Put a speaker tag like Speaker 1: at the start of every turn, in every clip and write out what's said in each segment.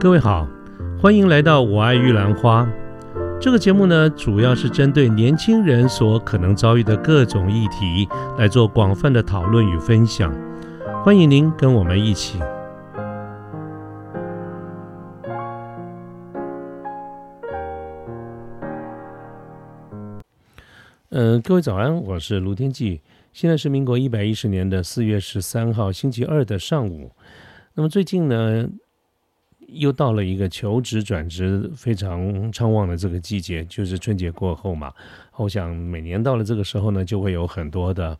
Speaker 1: 各位好，欢迎来到《我爱玉兰花》这个节目呢，主要是针对年轻人所可能遭遇的各种议题来做广泛的讨论与分享。欢迎您跟我们一起。嗯，各位早安，我是卢天记。现在是民国一百一十年的四月十三号星期二的上午。那么最近呢？又到了一个求职转职非常畅旺的这个季节，就是春节过后嘛。我想每年到了这个时候呢，就会有很多的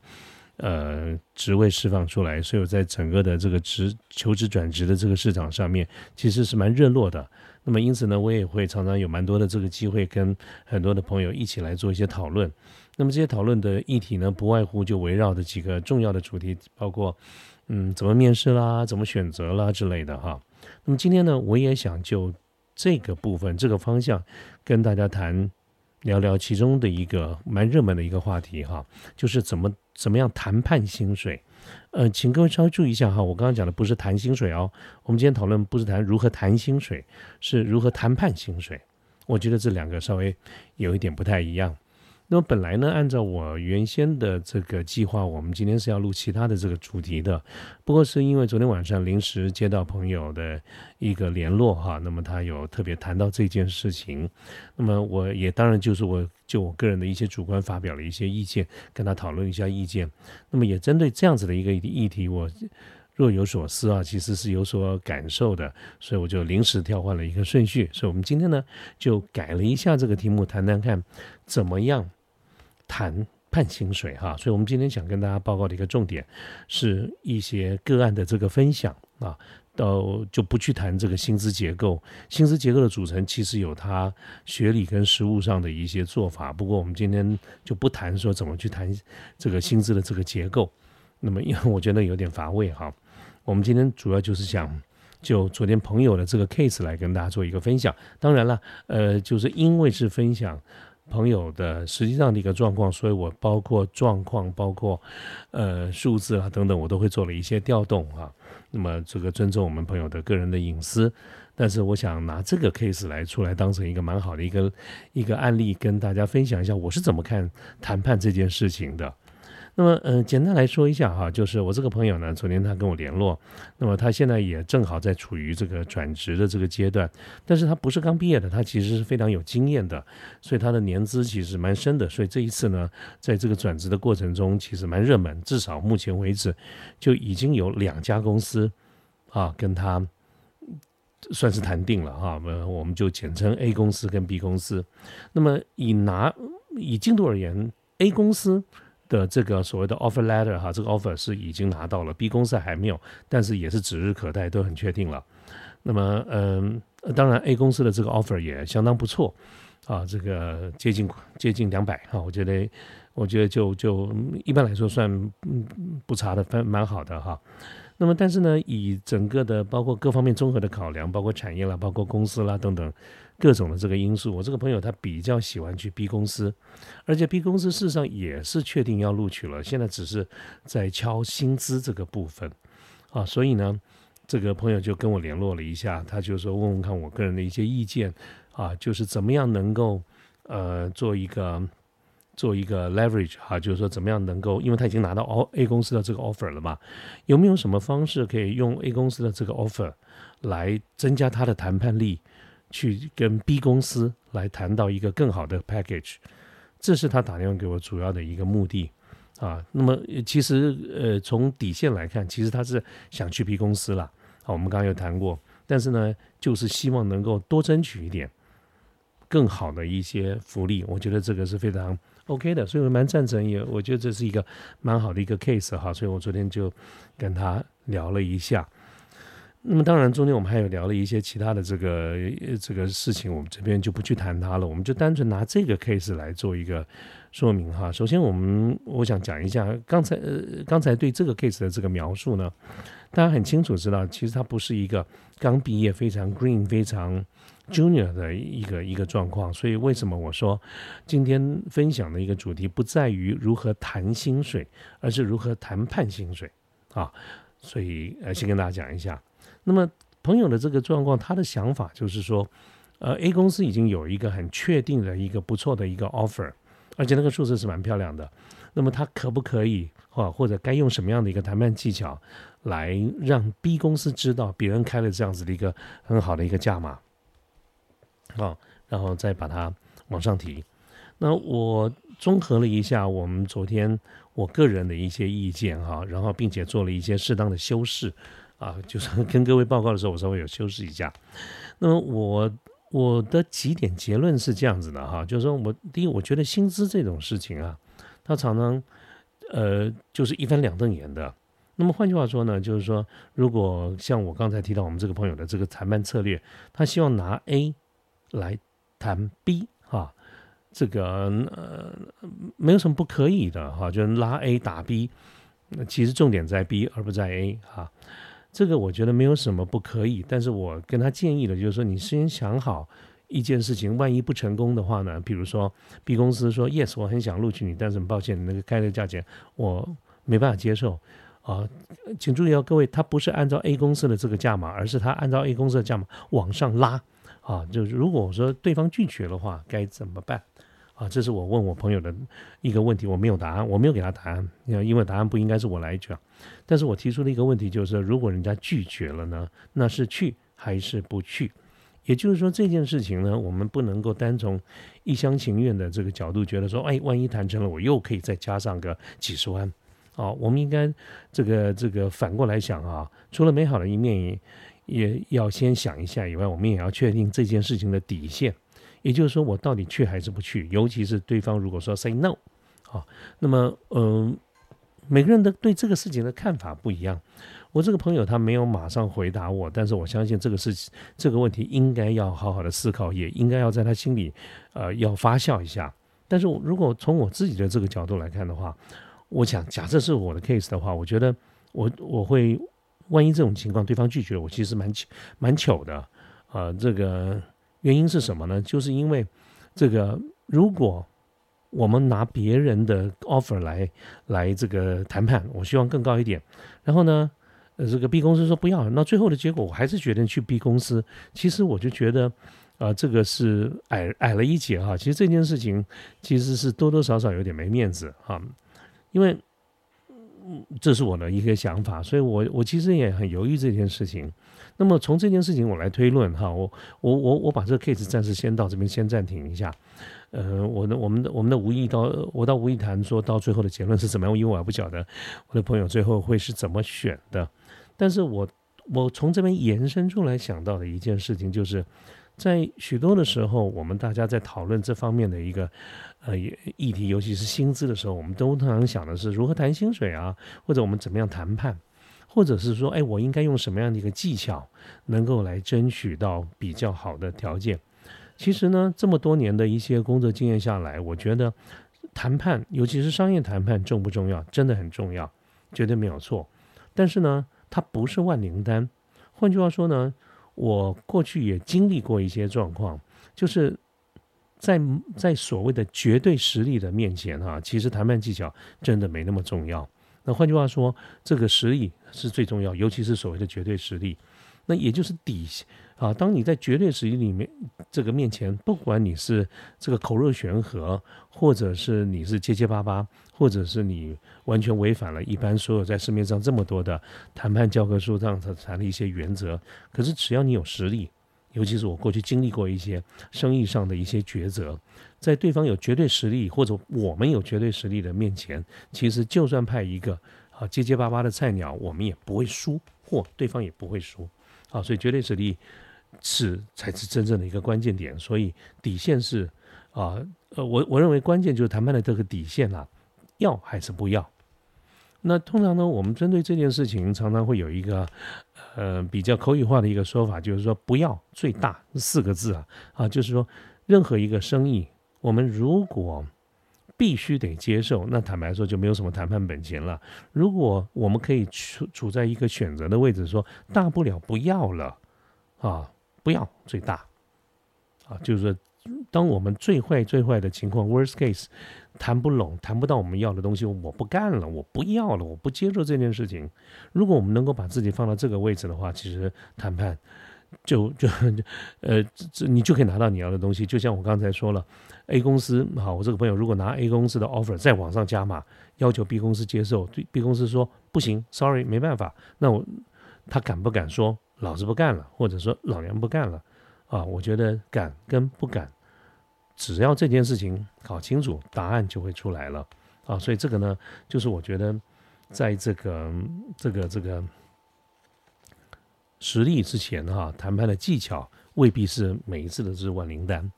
Speaker 1: 呃职位释放出来，所以我在整个的这个职求职转职的这个市场上面，其实是蛮热络的。那么因此呢，我也会常常有蛮多的这个机会，跟很多的朋友一起来做一些讨论。那么这些讨论的议题呢，不外乎就围绕着几个重要的主题，包括嗯怎么面试啦，怎么选择啦之类的哈。那么今天呢，我也想就这个部分、这个方向跟大家谈聊聊其中的一个蛮热门的一个话题哈，就是怎么怎么样谈判薪水。呃，请各位稍微注意一下哈，我刚刚讲的不是谈薪水哦，我们今天讨论不是谈如何谈薪水，是如何谈判薪水。我觉得这两个稍微有一点不太一样。那么本来呢，按照我原先的这个计划，我们今天是要录其他的这个主题的。不过是因为昨天晚上临时接到朋友的一个联络哈，那么他有特别谈到这件事情，那么我也当然就是我就我个人的一些主观发表了一些意见，跟他讨论一下意见。那么也针对这样子的一个议题，我若有所思啊，其实是有所感受的，所以我就临时调换了一个顺序。所以我们今天呢就改了一下这个题目，谈谈看怎么样。谈判薪水哈，所以我们今天想跟大家报告的一个重点，是一些个案的这个分享啊，到就不去谈这个薪资结构，薪资结构的组成其实有它学理跟实务上的一些做法，不过我们今天就不谈说怎么去谈这个薪资的这个结构，那么因为我觉得有点乏味哈，我们今天主要就是想就昨天朋友的这个 case 来跟大家做一个分享，当然了，呃，就是因为是分享。朋友的实际上的一个状况，所以我包括状况，包括呃数字啊等等，我都会做了一些调动啊。那么这个尊重我们朋友的个人的隐私，但是我想拿这个 case 来出来当成一个蛮好的一个一个案例，跟大家分享一下我是怎么看谈判这件事情的。那么，嗯，简单来说一下哈，就是我这个朋友呢，昨天他跟我联络，那么他现在也正好在处于这个转职的这个阶段，但是他不是刚毕业的，他其实是非常有经验的，所以他的年资其实蛮深的，所以这一次呢，在这个转职的过程中，其实蛮热门，至少目前为止就已经有两家公司啊跟他算是谈定了哈，我我们就简称 A 公司跟 B 公司。那么以拿以进度而言，A 公司。的这个所谓的 offer letter 哈，这个 offer 是已经拿到了，B 公司还没有，但是也是指日可待，都很确定了。那么，嗯，当然 A 公司的这个 offer 也相当不错啊，这个接近接近两百哈，我觉得我觉得就就一般来说算不差的，蛮蛮好的哈。那么，但是呢，以整个的包括各方面综合的考量，包括产业啦，包括公司啦等等。各种的这个因素，我这个朋友他比较喜欢去 B 公司，而且 B 公司事实上也是确定要录取了，现在只是在敲薪资这个部分啊，所以呢，这个朋友就跟我联络了一下，他就说问问看我个人的一些意见啊，就是怎么样能够呃做一个做一个 leverage 哈，就是说怎么样能够，因为他已经拿到 A 公司的这个 offer 了嘛，有没有什么方式可以用 A 公司的这个 offer 来增加他的谈判力？去跟 B 公司来谈到一个更好的 package，这是他打电话给我主要的一个目的啊。那么其实呃从底线来看，其实他是想去 B 公司了啊。我们刚刚有谈过，但是呢，就是希望能够多争取一点更好的一些福利。我觉得这个是非常 OK 的，所以我蛮赞成，也我觉得这是一个蛮好的一个 case 哈。所以我昨天就跟他聊了一下。那么当然，中间我们还有聊了一些其他的这个这个事情，我们这边就不去谈它了。我们就单纯拿这个 case 来做一个说明哈。首先，我们我想讲一下刚才呃刚才对这个 case 的这个描述呢，大家很清楚知道，其实它不是一个刚毕业非常 green 非常 junior 的一个一个状况。所以为什么我说今天分享的一个主题不在于如何谈薪水，而是如何谈判薪水啊？所以呃，先跟大家讲一下。那么朋友的这个状况，他的想法就是说，呃，A 公司已经有一个很确定的一个不错的一个 offer，而且那个数字是蛮漂亮的。那么他可不可以，或或者该用什么样的一个谈判技巧，来让 B 公司知道别人开了这样子的一个很好的一个价码，啊，然后再把它往上提。那我综合了一下我们昨天我个人的一些意见哈，然后并且做了一些适当的修饰，啊，就是跟各位报告的时候，我稍微有修饰一下。那么我我的几点结论是这样子的哈，就是说我第一，我觉得薪资这种事情啊。他常常，呃，就是一翻两瞪眼的。那么换句话说呢，就是说，如果像我刚才提到我们这个朋友的这个谈判策略，他希望拿 A 来谈 B，哈，这个呃没有什么不可以的，哈，就是拉 A 打 B，其实重点在 B 而不在 A，哈，这个我觉得没有什么不可以。但是我跟他建议的就是说，你先想好。一件事情，万一不成功的话呢？比如说，B 公司说 “yes”，我很想录取你，但是很抱歉，那个开的价钱我没办法接受啊。请注意哦，各位，他不是按照 A 公司的这个价码，而是他按照 A 公司的价码往上拉啊。就是如果我说对方拒绝的话，该怎么办啊？这是我问我朋友的一个问题，我没有答案，我没有给他答案，因为答案不应该是我来讲。但是我提出了一个问题，就是如果人家拒绝了呢，那是去还是不去？也就是说，这件事情呢，我们不能够单从一厢情愿的这个角度觉得说，哎，万一谈成了，我又可以再加上个几十万，啊，我们应该这个这个反过来想啊，除了美好的一面，也要先想一下以外，我们也要确定这件事情的底线。也就是说，我到底去还是不去？尤其是对方如果说 say no，啊，那么嗯，每个人的对这个事情的看法不一样。我这个朋友他没有马上回答我，但是我相信这个事情这个问题应该要好好的思考，也应该要在他心里，呃，要发酵一下。但是我如果从我自己的这个角度来看的话，我想假设是我的 case 的话，我觉得我我会万一这种情况对方拒绝，我其实蛮 蛮糗的啊。这个原因是什么呢？就是因为这个如果我们拿别人的 offer 来来这个谈判，我希望更高一点，然后呢？呃，这个 B 公司说不要，那最后的结果我还是决定去 B 公司。其实我就觉得，啊，这个是矮矮了一截哈。其实这件事情其实是多多少少有点没面子哈，因为这是我的一个想法，所以我我其实也很犹豫这件事情。那么从这件事情我来推论哈，我我我我把这个 case 暂时先到这边先暂停一下。呃，我的我们的我们的无意到我到无意谈说到最后的结论是怎么样，因为我还不晓得我的朋友最后会是怎么选的。但是我我从这边延伸出来想到的一件事情，就是在许多的时候，我们大家在讨论这方面的一个呃议题，尤其是薪资的时候，我们都通常想的是如何谈薪水啊，或者我们怎么样谈判，或者是说，哎，我应该用什么样的一个技巧，能够来争取到比较好的条件。其实呢，这么多年的一些工作经验下来，我觉得谈判，尤其是商业谈判，重不重要？真的很重要，绝对没有错。但是呢，它不是万灵丹，换句话说呢，我过去也经历过一些状况，就是在在所谓的绝对实力的面前哈，其实谈判技巧真的没那么重要。那换句话说，这个实力是最重要，尤其是所谓的绝对实力，那也就是底线啊。当你在绝对实力里面这个面前，不管你是这个口若悬河，或者是你是结结巴巴。或者是你完全违反了一般所有在市面上这么多的谈判教科书上谈的一些原则，可是只要你有实力，尤其是我过去经历过一些生意上的一些抉择，在对方有绝对实力或者我们有绝对实力的面前，其实就算派一个啊结结巴巴的菜鸟，我们也不会输，或对方也不会输啊。所以绝对实力是才是真正的一个关键点。所以底线是啊呃我我认为关键就是谈判的这个底线啊。要还是不要？那通常呢，我们针对这件事情，常常会有一个呃比较口语化的一个说法，就是说“不要最大”四个字啊啊，就是说任何一个生意，我们如果必须得接受，那坦白说就没有什么谈判本钱了。如果我们可以处处在一个选择的位置，说大不了不要了啊，不要最大啊，就是说，当我们最坏最坏的情况 （worst case）。谈不拢，谈不到我们要的东西，我不干了，我不要了，我不接受这件事情。如果我们能够把自己放到这个位置的话，其实谈判就就 呃，这你就可以拿到你要的东西。就像我刚才说了，A 公司好，我这个朋友如果拿 A 公司的 offer 再往上加码，要求 B 公司接受，对 B 公司说不行，sorry，没办法。那我他敢不敢说老子不干了，或者说老娘不干了？啊，我觉得敢跟不敢。只要这件事情搞清楚，答案就会出来了啊！所以这个呢，就是我觉得，在这个这个这个实力之前哈，谈判的技巧未必是每一次都是万灵丹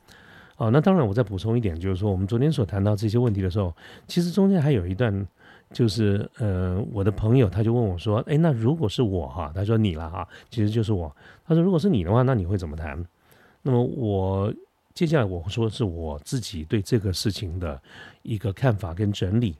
Speaker 1: 啊。那当然，我再补充一点，就是说我们昨天所谈到这些问题的时候，其实中间还有一段，就是呃，我的朋友他就问我说：“哎，那如果是我哈，他说你了哈，其实就是我。他说如果是你的话，那你会怎么谈？那么我。”接下来我说是我自己对这个事情的一个看法跟整理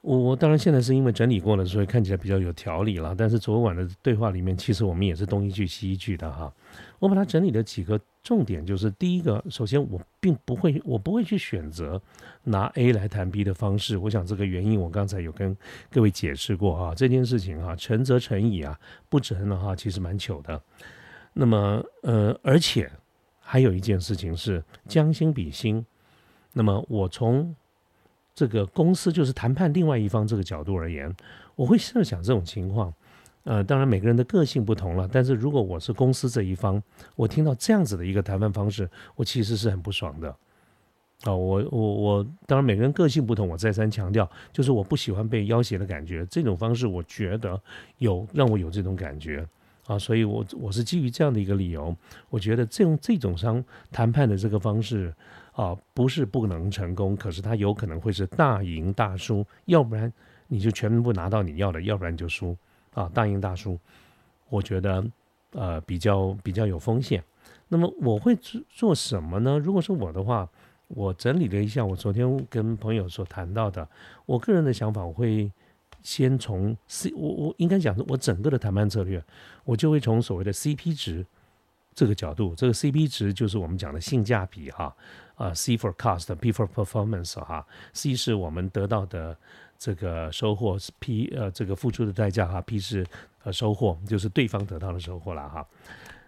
Speaker 1: 我我当然现在是因为整理过了，所以看起来比较有条理了。但是昨晚的对话里面，其实我们也是东一句西一句的哈。我把它整理的几个重点就是：第一个，首先我并不会，我不会去选择拿 A 来谈 B 的方式。我想这个原因我刚才有跟各位解释过哈。这件事情哈，成则成矣啊，不成的话其实蛮糗的。那么呃，而且。还有一件事情是将心比心，那么我从这个公司就是谈判另外一方这个角度而言，我会设想这种情况。呃，当然每个人的个性不同了，但是如果我是公司这一方，我听到这样子的一个谈判方式，我其实是很不爽的。啊，我我我，当然每个人个性不同，我再三强调，就是我不喜欢被要挟的感觉，这种方式我觉得有让我有这种感觉。啊，所以，我我是基于这样的一个理由，我觉得这种这种商谈判的这个方式啊，不是不能成功，可是它有可能会是大赢大输，要不然你就全部拿到你要的，要不然就输啊，大赢大输，我觉得呃比较比较有风险。那么我会做做什么呢？如果是我的话，我整理了一下我昨天跟朋友所谈到的，我个人的想法，我会。先从 C，我我应该讲，我整个的谈判策略，我就会从所谓的 CP 值这个角度，这个 CP 值就是我们讲的性价比哈，啊，C for cost，P for performance 哈，C 是我们得到的这个收获，P 呃这个付出的代价哈，P 是呃收获，就是对方得到的收获了哈。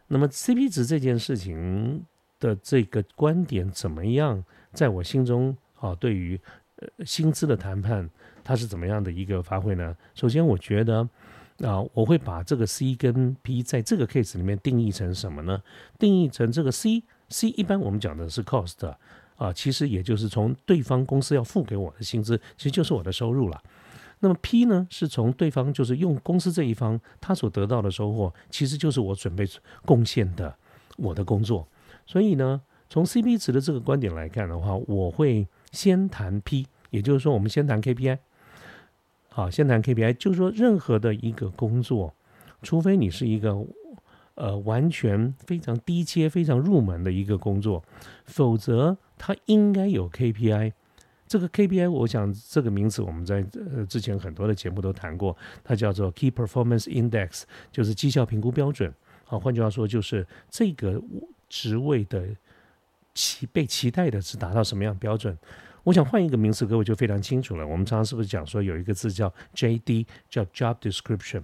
Speaker 1: 那么 CP 值这件事情的这个观点怎么样，在我心中啊，对于呃薪资的谈判。它是怎么样的一个发挥呢？首先，我觉得啊，我会把这个 C 跟 P 在这个 case 里面定义成什么呢？定义成这个 C，C 一般我们讲的是 cost 啊，其实也就是从对方公司要付给我的薪资，其实就是我的收入了。那么 P 呢，是从对方就是用公司这一方他所得到的收获，其实就是我准备贡献的我的工作。所以呢，从 CP 值的这个观点来看的话，我会先谈 P，也就是说，我们先谈 KPI。好，先谈 KPI，就是说，任何的一个工作，除非你是一个呃完全非常低阶、非常入门的一个工作，否则它应该有 KPI。这个 KPI，我想这个名词我们在呃之前很多的节目都谈过，它叫做 Key Performance Index，就是绩效评估标准。好，换句话说，就是这个职位的期被期待的是达到什么样标准。我想换一个名词，各位就非常清楚了。我们常常是不是讲说有一个字叫 J.D. 叫 Job Description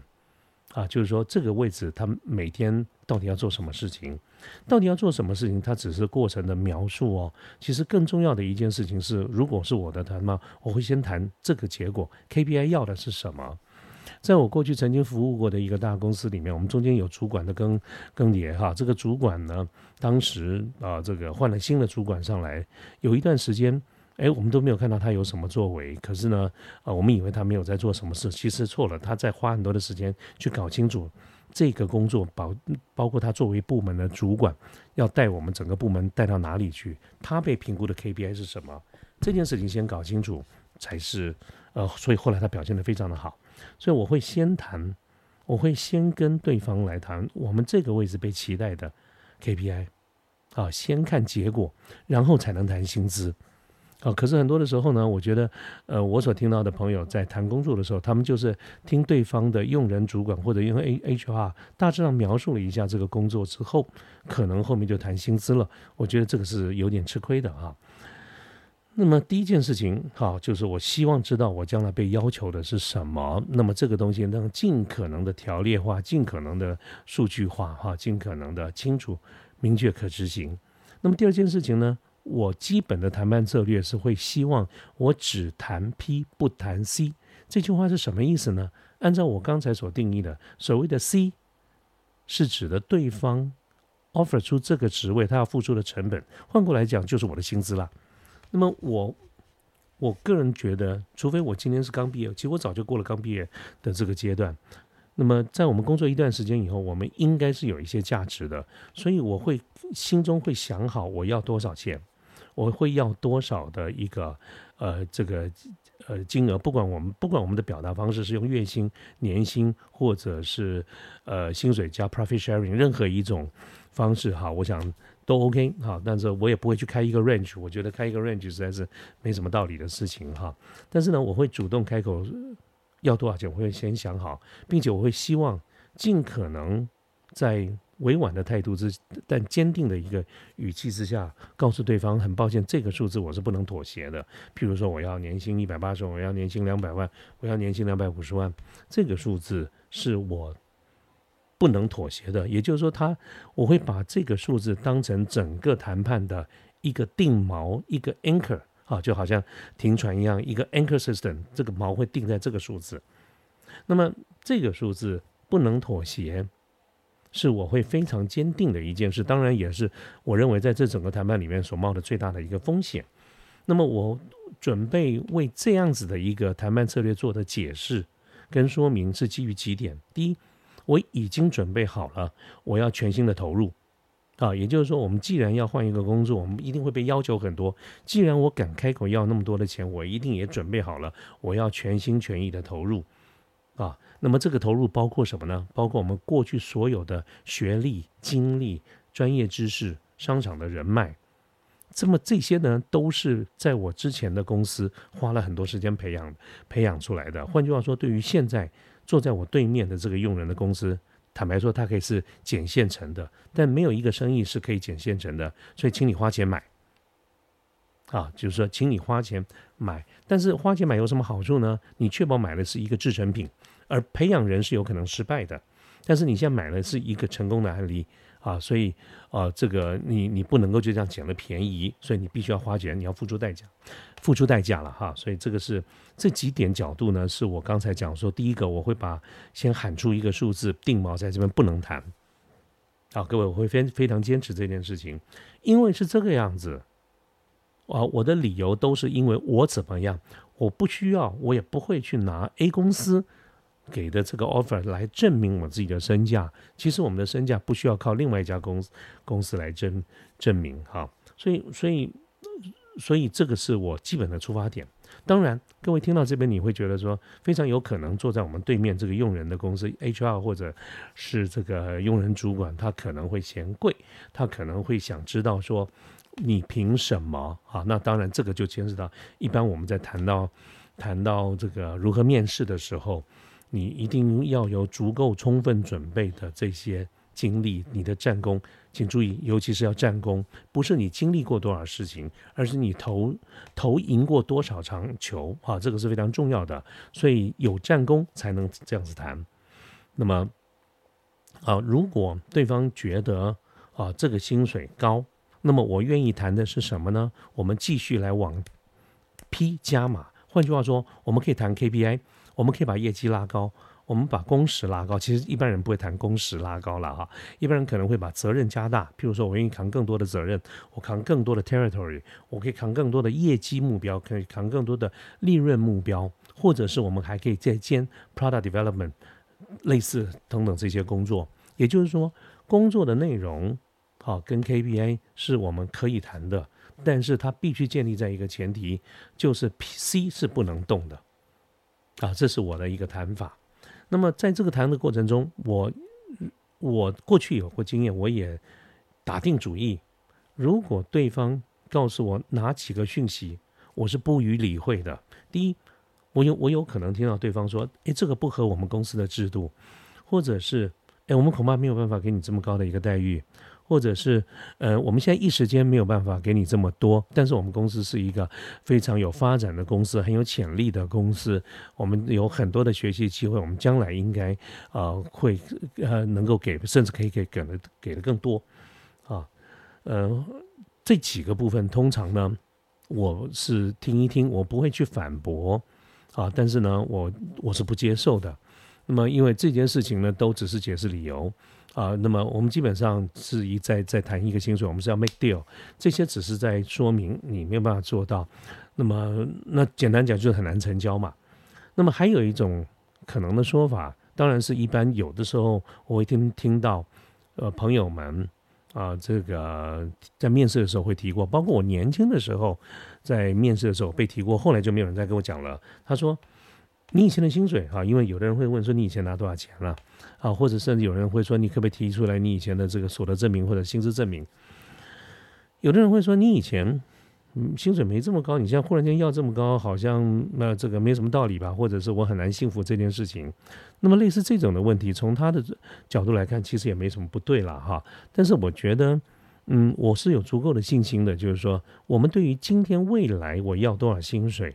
Speaker 1: 啊，就是说这个位置他每天到底要做什么事情，到底要做什么事情，它只是过程的描述哦。其实更重要的一件事情是，如果是我的谈吗？我会先谈这个结果，KPI 要的是什么？在我过去曾经服务过的一个大公司里面，我们中间有主管的更更迭哈。这个主管呢，当时啊，这个换了新的主管上来，有一段时间。哎，我们都没有看到他有什么作为。可是呢，啊，我们以为他没有在做什么事，其实错了。他在花很多的时间去搞清楚这个工作，包包括他作为部门的主管，要带我们整个部门带到哪里去。他被评估的 KPI 是什么？这件事情先搞清楚才是。呃，所以后来他表现的非常的好。所以我会先谈，我会先跟对方来谈我们这个位置被期待的 KPI，啊，先看结果，然后才能谈薪资。啊，可是很多的时候呢，我觉得，呃，我所听到的朋友在谈工作的时候，他们就是听对方的用人主管或者用 A H R 大致上描述了一下这个工作之后，可能后面就谈薪资了。我觉得这个是有点吃亏的啊。那么第一件事情，好，就是我希望知道我将来被要求的是什么。那么这个东西能尽可能的条列化，尽可能的数据化，哈，尽可能的清楚、明确、可执行。那么第二件事情呢，我基本的谈判策略是会希望我只谈 P 不谈 C。这句话是什么意思呢？按照我刚才所定义的，所谓的 C 是指的对方 offer 出这个职位他要付出的成本，换过来讲就是我的薪资啦。那么我我个人觉得，除非我今天是刚毕业，其实我早就过了刚毕业的这个阶段。那么在我们工作一段时间以后，我们应该是有一些价值的，所以我会心中会想好我要多少钱，我会要多少的一个呃这个呃金额，不管我们不管我们的表达方式是用月薪、年薪，或者是呃薪水加 profit sharing，任何一种方式哈，我想。都 OK 哈，但是我也不会去开一个 range，我觉得开一个 range 实在是没什么道理的事情哈。但是呢，我会主动开口要多少钱，我会先想好，并且我会希望尽可能在委婉的态度之但坚定的一个语气之下，告诉对方很抱歉，这个数字我是不能妥协的。譬如说，我要年薪一百八十万，我要年薪两百万，我要年薪两百五十万，这个数字是我。不能妥协的，也就是说，他我会把这个数字当成整个谈判的一个定锚，一个 anchor 啊，就好像停船一样，一个 anchor system，这个锚会定在这个数字。那么这个数字不能妥协，是我会非常坚定的一件事，当然也是我认为在这整个谈判里面所冒的最大的一个风险。那么我准备为这样子的一个谈判策略做的解释跟说明是基于几点，第一。我已经准备好了，我要全新的投入，啊，也就是说，我们既然要换一个工作，我们一定会被要求很多。既然我敢开口要那么多的钱，我一定也准备好了，我要全心全意的投入，啊，那么这个投入包括什么呢？包括我们过去所有的学历、经历、专业知识、商场的人脉，这么这些呢，都是在我之前的公司花了很多时间培养培养出来的。换句话说，对于现在。坐在我对面的这个用人的公司，坦白说，它可以是捡现成的，但没有一个生意是可以捡现成的，所以请你花钱买。啊，就是说，请你花钱买，但是花钱买有什么好处呢？你确保买的是一个制成品，而培养人是有可能失败的，但是你现在买的是一个成功的案例。啊，所以啊，这个你你不能够就这样捡了便宜，所以你必须要花钱，你要付出代价，付出代价了哈。所以这个是这几点角度呢，是我刚才讲说，第一个我会把先喊出一个数字定锚在这边不能谈。好，各位我会非非常坚持这件事情，因为是这个样子啊，我的理由都是因为我怎么样，我不需要，我也不会去拿 A 公司。给的这个 offer 来证明我自己的身价，其实我们的身价不需要靠另外一家公司公司来证证明哈，所以所以所以这个是我基本的出发点。当然，各位听到这边你会觉得说，非常有可能坐在我们对面这个用人的公司 HR 或者是这个用人主管，他可能会嫌贵，他可能会想知道说，你凭什么啊？那当然这个就牵涉到一般我们在谈到谈到这个如何面试的时候。你一定要有足够充分准备的这些经历，你的战功，请注意，尤其是要战功，不是你经历过多少事情，而是你投投赢过多少场球啊，这个是非常重要的。所以有战功才能这样子谈。那么啊，如果对方觉得啊这个薪水高，那么我愿意谈的是什么呢？我们继续来往 P 加码。换句话说，我们可以谈 KPI。我们可以把业绩拉高，我们把工时拉高。其实一般人不会谈工时拉高了哈，一般人可能会把责任加大。譬如说，我愿意扛更多的责任，我扛更多的 territory，我可以扛更多的业绩目标，可以扛更多的利润目标，或者是我们还可以再兼 product development，类似等等这些工作。也就是说，工作的内容好跟 KPI 是我们可以谈的，但是它必须建立在一个前提，就是 PC 是不能动的。啊，这是我的一个谈法。那么在这个谈的过程中，我我过去有过经验，我也打定主意，如果对方告诉我哪几个讯息，我是不予理会的。第一，我有我有可能听到对方说：“诶，这个不合我们公司的制度，或者是诶，我们恐怕没有办法给你这么高的一个待遇，或者是呃，我们现在一时间没有办法给你这么多，但是我们公司是一个非常有发展的公司，很有潜力的公司，我们有很多的学习机会，我们将来应该呃会呃能够给，甚至可以给给的给的更多啊，呃，这几个部分通常呢，我是听一听，我不会去反驳啊，但是呢，我我是不接受的。那么，因为这件事情呢，都只是解释理由啊。那么，我们基本上是一再再谈一个薪水，我们是要 make deal，这些只是在说明你没有办法做到。那么，那简单讲就是很难成交嘛。那么，还有一种可能的说法，当然是一般有的时候我会听听到，呃，朋友们啊，这个在面试的时候会提过，包括我年轻的时候在面试的时候被提过，后来就没有人再跟我讲了。他说。你以前的薪水哈，因为有的人会问说你以前拿多少钱了啊，或者甚至有人会说你可不可以提出来你以前的这个所得证明或者薪资证明？有的人会说你以前嗯薪水没这么高，你现在忽然间要这么高，好像那这个没什么道理吧？或者是我很难幸福这件事情。那么类似这种的问题，从他的角度来看，其实也没什么不对了哈。但是我觉得，嗯，我是有足够的信心的，就是说我们对于今天未来我要多少薪水。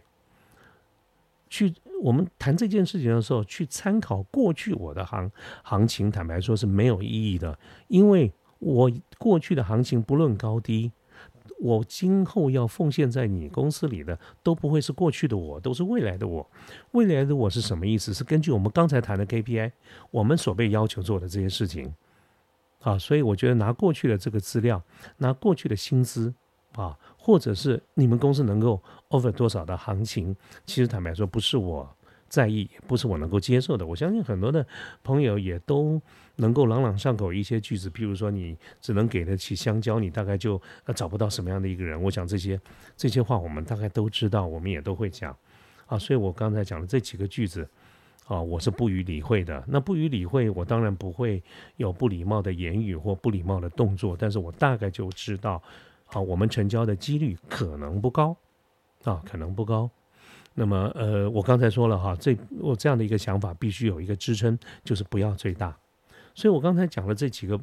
Speaker 1: 去我们谈这件事情的时候，去参考过去我的行行情，坦白说是没有意义的，因为我过去的行情不论高低，我今后要奉献在你公司里的都不会是过去的我，都是未来的我。未来的我是什么意思？是根据我们刚才谈的 KPI，我们所被要求做的这些事情。啊，所以我觉得拿过去的这个资料，拿过去的薪资。啊，或者是你们公司能够 offer 多少的行情，其实坦白说不是我在意，不是我能够接受的。我相信很多的朋友也都能够朗朗上口一些句子，譬如说你只能给得起香蕉，你大概就找不到什么样的一个人。我想这些这些话我们大概都知道，我们也都会讲啊。所以我刚才讲的这几个句子啊，我是不予理会的。那不予理会，我当然不会有不礼貌的言语或不礼貌的动作，但是我大概就知道。好，我们成交的几率可能不高，啊，可能不高。那么，呃，我刚才说了哈，这我这样的一个想法必须有一个支撑，就是不要最大。所以我刚才讲了这几个，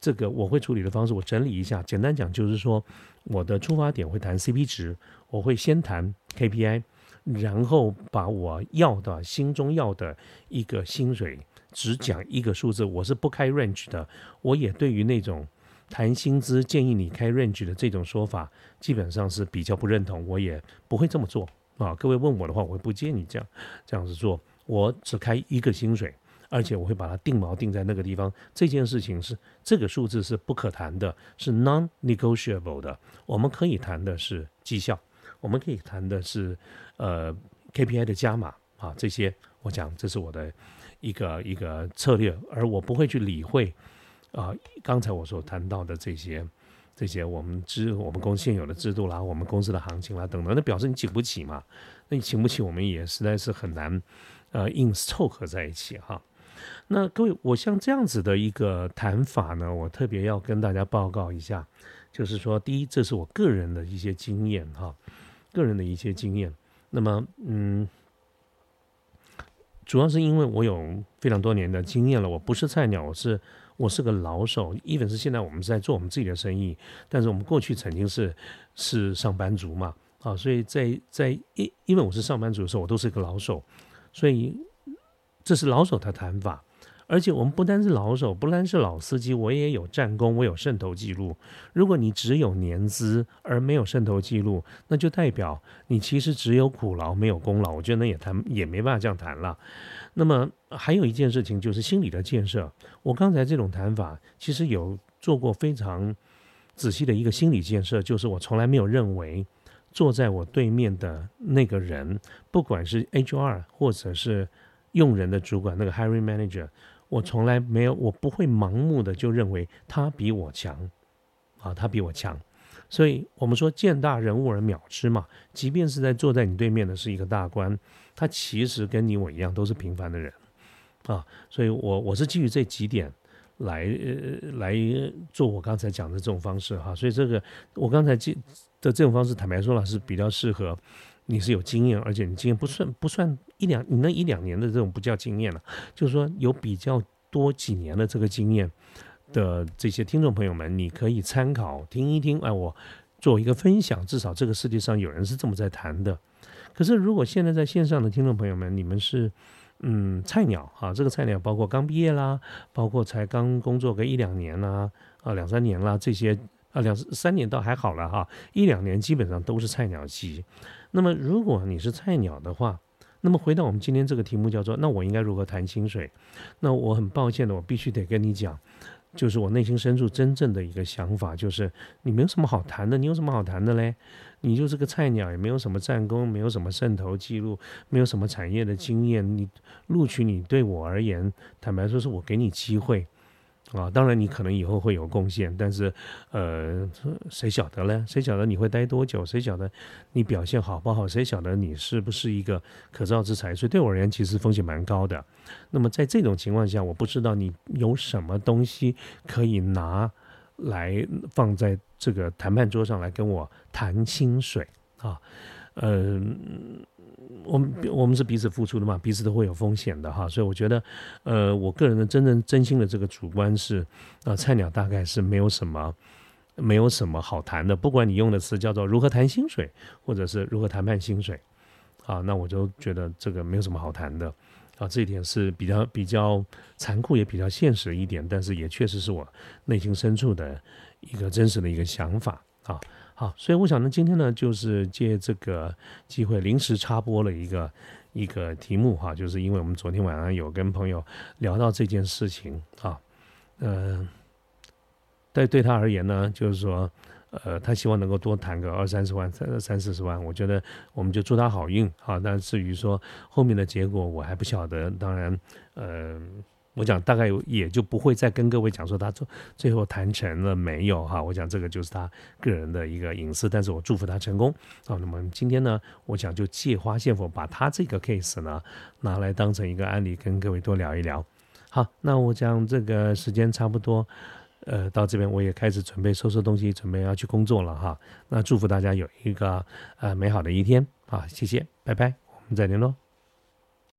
Speaker 1: 这个我会处理的方式，我整理一下，简单讲就是说，我的出发点会谈 CP 值，我会先谈 KPI，然后把我要的心中要的一个薪水只讲一个数字，我是不开 range 的，我也对于那种。谈薪资建议你开 range 的这种说法，基本上是比较不认同，我也不会这么做啊。各位问我的话，我不建议你这样这样子做。我只开一个薪水，而且我会把它定锚定在那个地方。这件事情是这个数字是不可谈的，是 non-negotiable 的。我们可以谈的是绩效，我们可以谈的是呃 KPI 的加码啊。这些我讲，这是我的一个一个策略，而我不会去理会。啊，刚才我所谈到的这些，这些我们知我们公司现有的制度啦，我们公司的行情啦等等，那表示你请不起嘛？那你请不起，我们也实在是很难，呃，硬凑合在一起哈。那各位，我像这样子的一个谈法呢，我特别要跟大家报告一下，就是说，第一，这是我个人的一些经验哈，个人的一些经验。那么，嗯，主要是因为我有非常多年的经验了，我不是菜鸟，我是。我是个老手，even 是现在我们是在做我们自己的生意，但是我们过去曾经是是上班族嘛，啊，所以在在因因为我是上班族的时候，我都是一个老手，所以这是老手的谈法。而且我们不单是老手，不单是老司机，我也有战功，我有渗透记录。如果你只有年资而没有渗透记录，那就代表你其实只有苦劳没有功劳。我觉得那也谈也没办法这样谈了。那么还有一件事情就是心理的建设。我刚才这种谈法，其实有做过非常仔细的一个心理建设，就是我从来没有认为坐在我对面的那个人，不管是 HR 或者是用人的主管，那个 hiring manager，我从来没有，我不会盲目的就认为他比我强，啊，他比我强。所以我们说见大人物而藐之嘛，即便是在坐在你对面的是一个大官。他其实跟你我一样都是平凡的人，啊，所以我我是基于这几点来呃来做我刚才讲的这种方式哈，所以这个我刚才记的这种方式，坦白说了是比较适合你是有经验，而且你经验不算不算一两，你那一两年的这种不叫经验了，就是说有比较多几年的这个经验的这些听众朋友们，你可以参考听一听。哎，我做一个分享，至少这个世界上有人是这么在谈的。可是如果现在在线上的听众朋友们，你们是嗯菜鸟啊，这个菜鸟包括刚毕业啦，包括才刚工作个一两年啦，啊两三年啦，这些啊两三年倒还好了哈，一两年基本上都是菜鸟期。那么如果你是菜鸟的话，那么回到我们今天这个题目叫做，那我应该如何谈薪水？那我很抱歉的，我必须得跟你讲，就是我内心深处真正的一个想法，就是你没有什么好谈的，你有什么好谈的嘞？你就是个菜鸟，也没有什么战功，没有什么渗透记录，没有什么产业的经验，你录取你对我而言，坦白说是我给你机会。啊，当然你可能以后会有贡献，但是，呃，谁晓得呢？谁晓得你会待多久？谁晓得你表现好不好？谁晓得你是不是一个可造之才？所以对我而言，其实风险蛮高的。那么在这种情况下，我不知道你有什么东西可以拿来放在这个谈判桌上来跟我谈薪水啊，嗯。我们我们是彼此付出的嘛，彼此都会有风险的哈，所以我觉得，呃，我个人的真正真心的这个主观是，啊，菜鸟大概是没有什么，没有什么好谈的，不管你用的词叫做如何谈薪水，或者是如何谈判薪水，啊，那我就觉得这个没有什么好谈的，啊，这一点是比较比较残酷也比较现实一点，但是也确实是我内心深处的一个真实的一个想法啊。好，所以我想呢，今天呢，就是借这个机会临时插播了一个一个题目哈，就是因为我们昨天晚上有跟朋友聊到这件事情啊，嗯，对对他而言呢，就是说，呃，他希望能够多谈个二三十万、三三四十万，我觉得我们就祝他好运啊。但至于说后面的结果，我还不晓得。当然，嗯。我讲大概也就不会再跟各位讲说他最最后谈成了没有哈，我讲这个就是他个人的一个隐私，但是我祝福他成功啊。那么今天呢，我想就借花献佛，把他这个 case 呢拿来当成一个案例，跟各位多聊一聊。好，那我讲这个时间差不多，呃，到这边我也开始准备收拾东西，准备要去工作了哈。那祝福大家有一个呃美好的一天啊，谢谢，拜拜，我们再联络。